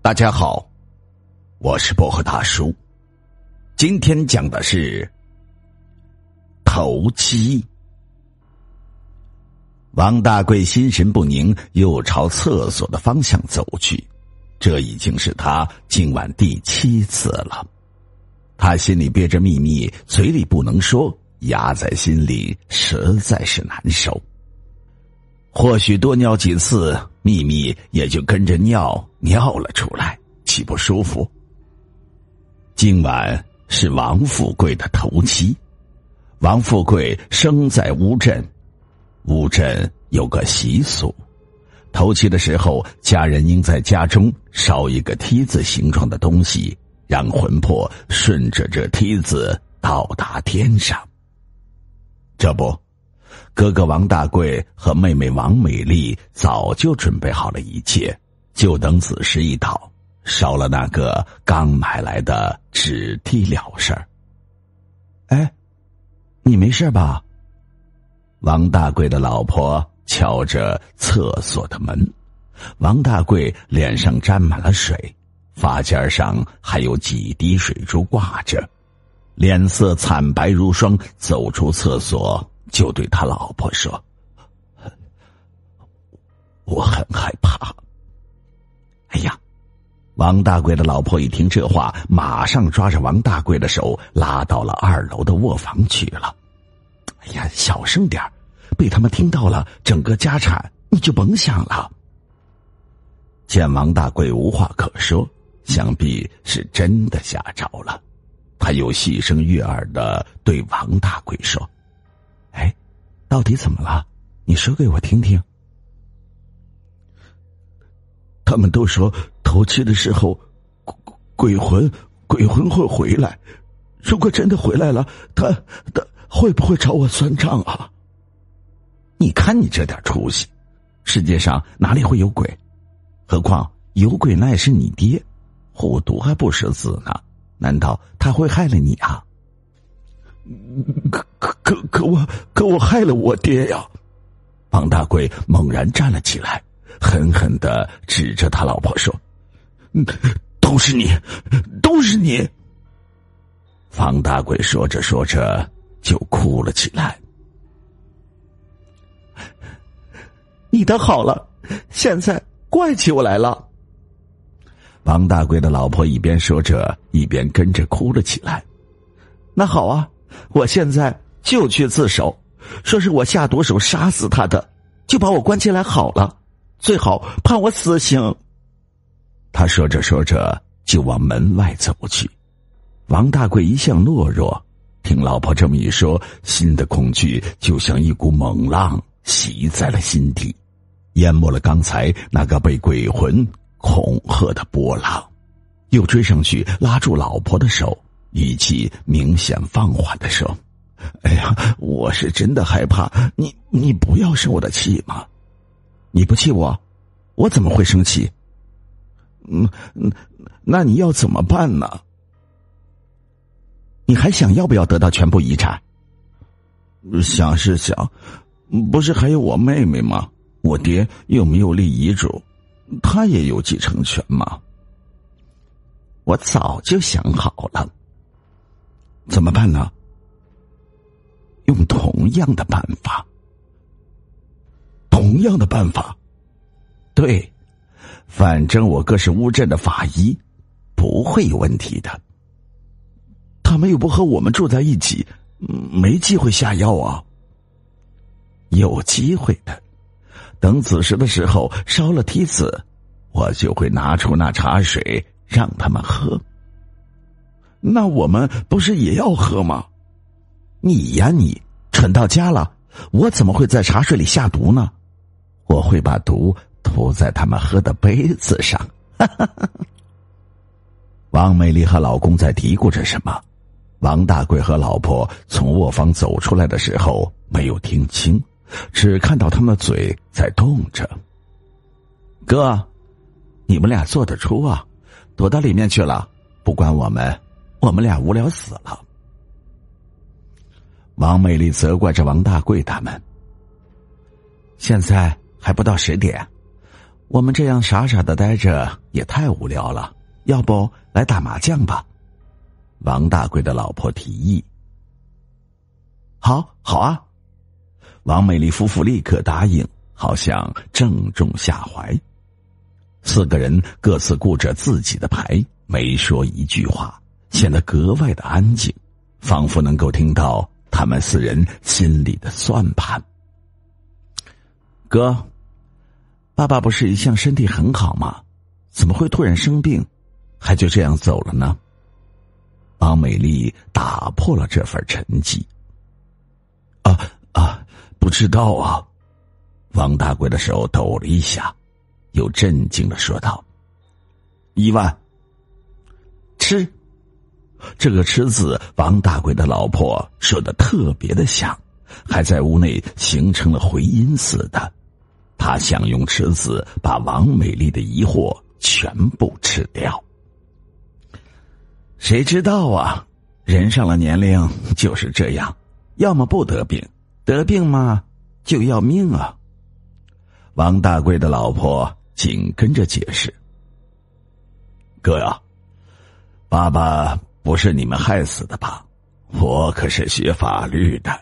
大家好，我是薄荷大叔。今天讲的是投机。王大贵心神不宁，又朝厕所的方向走去。这已经是他今晚第七次了。他心里憋着秘密，嘴里不能说，压在心里实在是难受。或许多尿几次，秘密也就跟着尿尿了出来，岂不舒服？今晚是王富贵的头七。王富贵生在乌镇，乌镇有个习俗，头七的时候，家人应在家中烧一个梯子形状的东西。让魂魄顺着这梯子到达天上。这不，哥哥王大贵和妹妹王美丽早就准备好了一切，就等子时一到，烧了那个刚买来的纸梯了事儿。哎，你没事吧？王大贵的老婆敲着厕所的门，王大贵脸上沾满了水。发尖上还有几滴水珠挂着，脸色惨白如霜。走出厕所，就对他老婆说：“我很害怕。”哎呀，王大贵的老婆一听这话，马上抓着王大贵的手拉到了二楼的卧房去了。哎呀，小声点被他们听到了，整个家产你就甭想了。见王大贵无话可说。想必是真的吓着了，他又细声悦耳的对王大贵说：“哎，到底怎么了？你说给我听听。”他们都说头七的时候，鬼魂鬼魂会回来。如果真的回来了，他他会不会找我算账啊？你看你这点出息，世界上哪里会有鬼？何况有鬼那也是你爹。虎毒还不食子呢？难道他会害了你啊？可可可可我可我害了我爹呀！王大贵猛然站了起来，狠狠的指着他老婆说：“都是你，都是你！”方大贵说着说着就哭了起来。你的好了，现在怪起我来了。王大贵的老婆一边说着，一边跟着哭了起来。那好啊，我现在就去自首，说是我下毒手杀死他的，就把我关起来好了，最好判我死刑。他说着说着就往门外走去。王大贵一向懦弱，听老婆这么一说，心的恐惧就像一股猛浪袭在了心底，淹没了刚才那个被鬼魂。恐吓的波浪，又追上去拉住老婆的手，语气明显放缓的说：“哎呀，我是真的害怕，你你不要生我的气嘛！你不气我，我怎么会生气？嗯，那你要怎么办呢？你还想要不要得到全部遗产？想是想，不是还有我妹妹吗？我爹又没有立遗嘱。”他也有继承权吗？我早就想好了。怎么办呢？用同样的办法。同样的办法。对，反正我哥是乌镇的法医，不会有问题的。他们又不和我们住在一起，没机会下药啊。有机会的。等子时的时候烧了梯子，我就会拿出那茶水让他们喝。那我们不是也要喝吗？你呀，你蠢到家了！我怎么会在茶水里下毒呢？我会把毒涂在他们喝的杯子上。王美丽和老公在嘀咕着什么？王大贵和老婆从卧房走出来的时候没有听清。只看到他们嘴在动着。哥，你们俩做得出啊？躲到里面去了，不管我们，我们俩无聊死了。王美丽责怪着王大贵他们。现在还不到十点，我们这样傻傻的待着也太无聊了，要不来打麻将吧？王大贵的老婆提议。好，好啊！王美丽夫妇立刻答应，好像正中下怀。四个人各自顾着自己的牌，没说一句话，显得格外的安静，仿佛能够听到他们四人心里的算盘。哥。爸爸不是一向身体很好吗？怎么会突然生病，还就这样走了呢？王美丽打破了这份沉寂。啊啊，不知道啊！王大贵的手抖了一下，又震惊的说道：“一万。”吃，这个“吃”字，王大贵的老婆说的特别的响，还在屋内形成了回音似的。他想用吃子把王美丽的疑惑全部吃掉。谁知道啊？人上了年龄就是这样，要么不得病，得病嘛就要命啊！王大贵的老婆紧跟着解释：“哥呀，爸爸不是你们害死的吧？我可是学法律的。”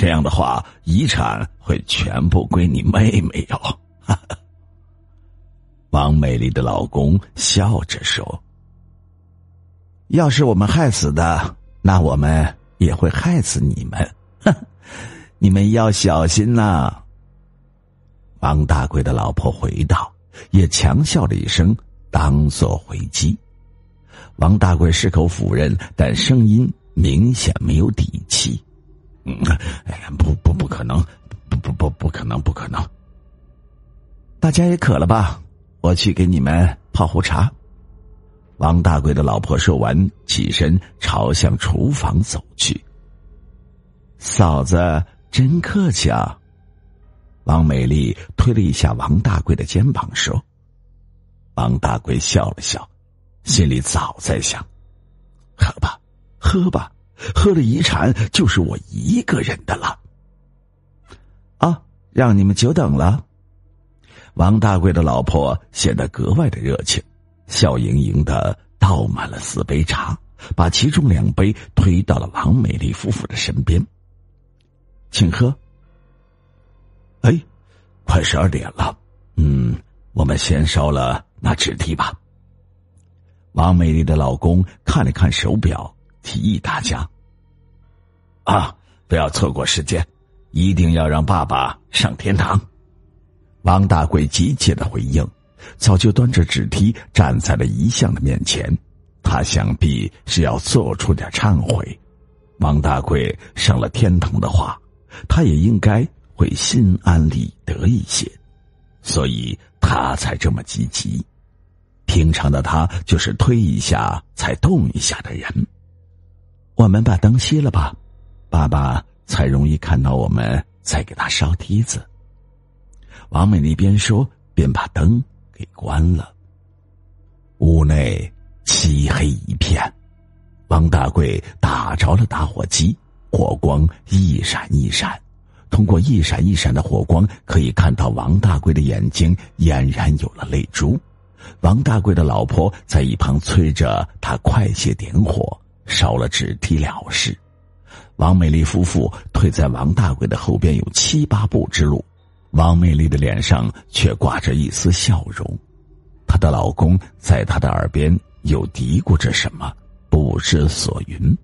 这样的话，遗产会全部归你妹妹哟。王美丽的老公笑着说：“要是我们害死的，那我们也会害死你们。你们要小心呐。”王大贵的老婆回道，也强笑了一声，当做回击。王大贵矢口否认，但声音明显没有底气。嗯，哎，不不不可能，不不不不可能，不可能。大家也渴了吧？我去给你们泡壶茶。王大贵的老婆说完，起身朝向厨房走去。嫂子真客气啊！王美丽推了一下王大贵的肩膀，说：“王大贵笑了笑，心里早在想：喝吧，喝吧。”喝了遗产就是我一个人的了。啊，让你们久等了。王大贵的老婆显得格外的热情，笑盈盈的倒满了四杯茶，把其中两杯推到了王美丽夫妇的身边，请喝。哎，快十二点了，嗯，我们先烧了那纸梯吧。王美丽的老公看了看手表。提议大家啊，不要错过时间，一定要让爸爸上天堂。王大贵急切的回应，早就端着纸梯站在了遗像的面前，他想必是要做出点忏悔。王大贵上了天堂的话，他也应该会心安理得一些，所以他才这么积极。平常的他就是推一下才动一下的人。我们把灯熄了吧，爸爸才容易看到我们在给他烧梯子。王美丽边说边把灯给关了。屋内漆黑一片，王大贵打着了打火机，火光一闪一闪。通过一闪一闪的火光，可以看到王大贵的眼睛俨然有了泪珠。王大贵的老婆在一旁催着他快些点火。烧了纸梯了事，王美丽夫妇退在王大贵的后边有七八步之路，王美丽的脸上却挂着一丝笑容，她的老公在她的耳边又嘀咕着什么，不知所云。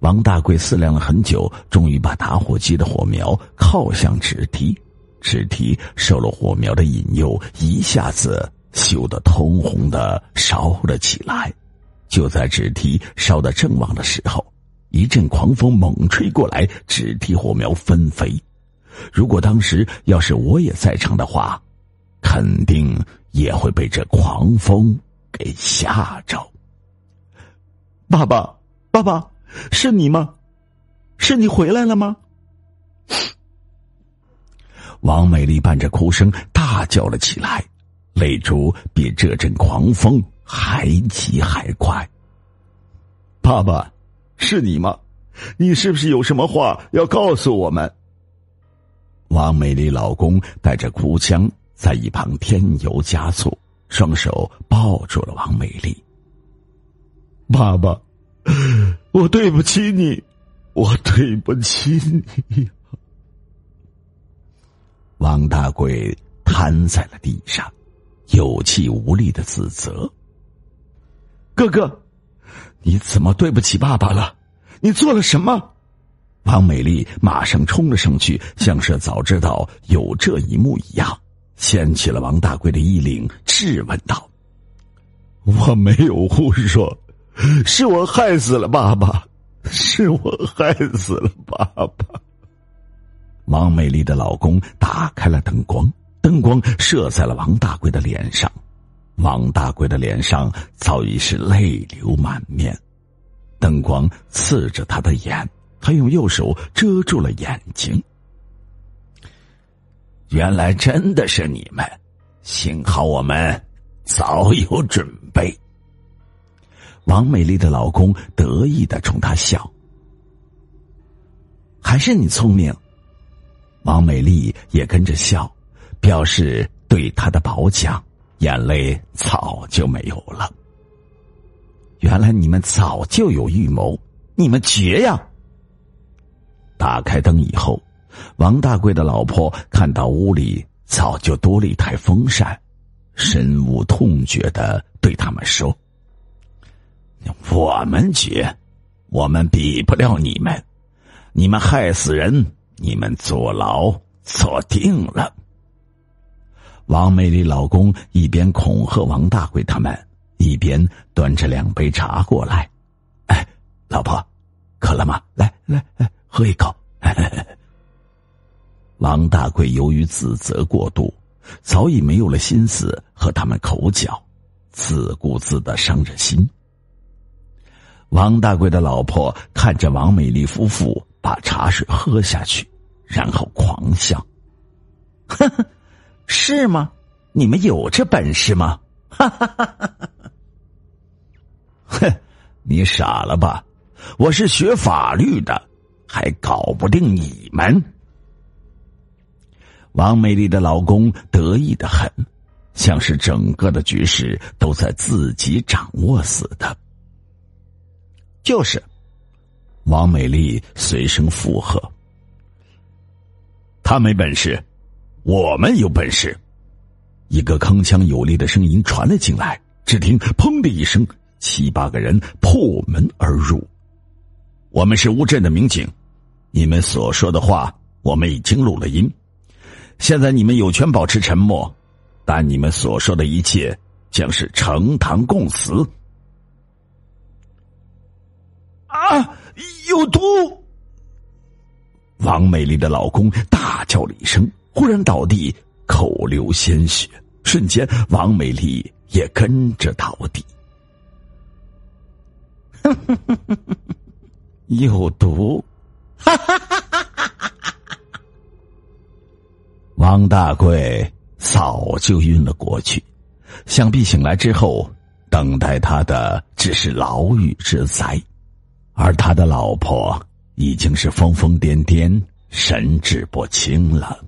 王大贵思量了很久，终于把打火机的火苗靠向纸梯，纸梯受了火苗的引诱，一下子羞得通红的烧了起来。就在纸梯烧得正旺的时候，一阵狂风猛吹过来，纸梯火苗纷飞。如果当时要是我也在场的话，肯定也会被这狂风给吓着。爸爸，爸爸，是你吗？是你回来了吗？王美丽伴着哭声大叫了起来，泪珠比这阵狂风。还急还快，爸爸，是你吗？你是不是有什么话要告诉我们？王美丽老公带着哭腔在一旁添油加醋，双手抱住了王美丽。爸爸，我对不起你，我对不起你。王大贵瘫在了地上，有气无力的自责：“哥哥，你怎么对不起爸爸了？你做了什么？”王美丽马上冲了上去，像是早知道有这一幕一样，掀起了王大贵的衣领，质问道：“我没有胡说，是我害死了爸爸，是我害死了爸爸。”王美丽的老公打开了灯光，灯光射在了王大贵的脸上，王大贵的脸上早已是泪流满面，灯光刺着他的眼。他用右手遮住了眼睛。原来真的是你们，幸好我们早有准备。王美丽的老公得意的冲她笑，还是你聪明。王美丽也跟着笑，表示对他的褒奖，眼泪早就没有了。原来你们早就有预谋，你们绝呀！打开灯以后，王大贵的老婆看到屋里早就多了一台风扇，深恶痛绝的对他们说：“我们绝，我们比不了你们，你们害死人，你们坐牢坐定了。”王美丽老公一边恐吓王大贵他们，一边端着两杯茶过来：“哎，老婆，渴了吗？来来来。”喝一口。王大贵由于自责过度，早已没有了心思和他们口角，自顾自的伤着心。王大贵的老婆看着王美丽夫妇把茶水喝下去，然后狂笑：“呵呵，是吗？你们有这本事吗？哈哈哈哈哈！哼，你傻了吧？我是学法律的。”还搞不定你们！王美丽的老公得意的很，像是整个的局势都在自己掌握似的。就是，王美丽随声附和：“他没本事，我们有本事。”一个铿锵有力的声音传了进来，只听“砰”的一声，七八个人破门而入。我们是乌镇的民警。你们所说的话，我们已经录了音。现在你们有权保持沉默，但你们所说的一切将是呈堂供词。啊！有毒！王美丽的老公大叫了一声，忽然倒地，口流鲜血。瞬间，王美丽也跟着倒地。有毒！王大贵早就晕了过去，想必醒来之后，等待他的只是牢狱之灾，而他的老婆已经是疯疯癫癫、神志不清了。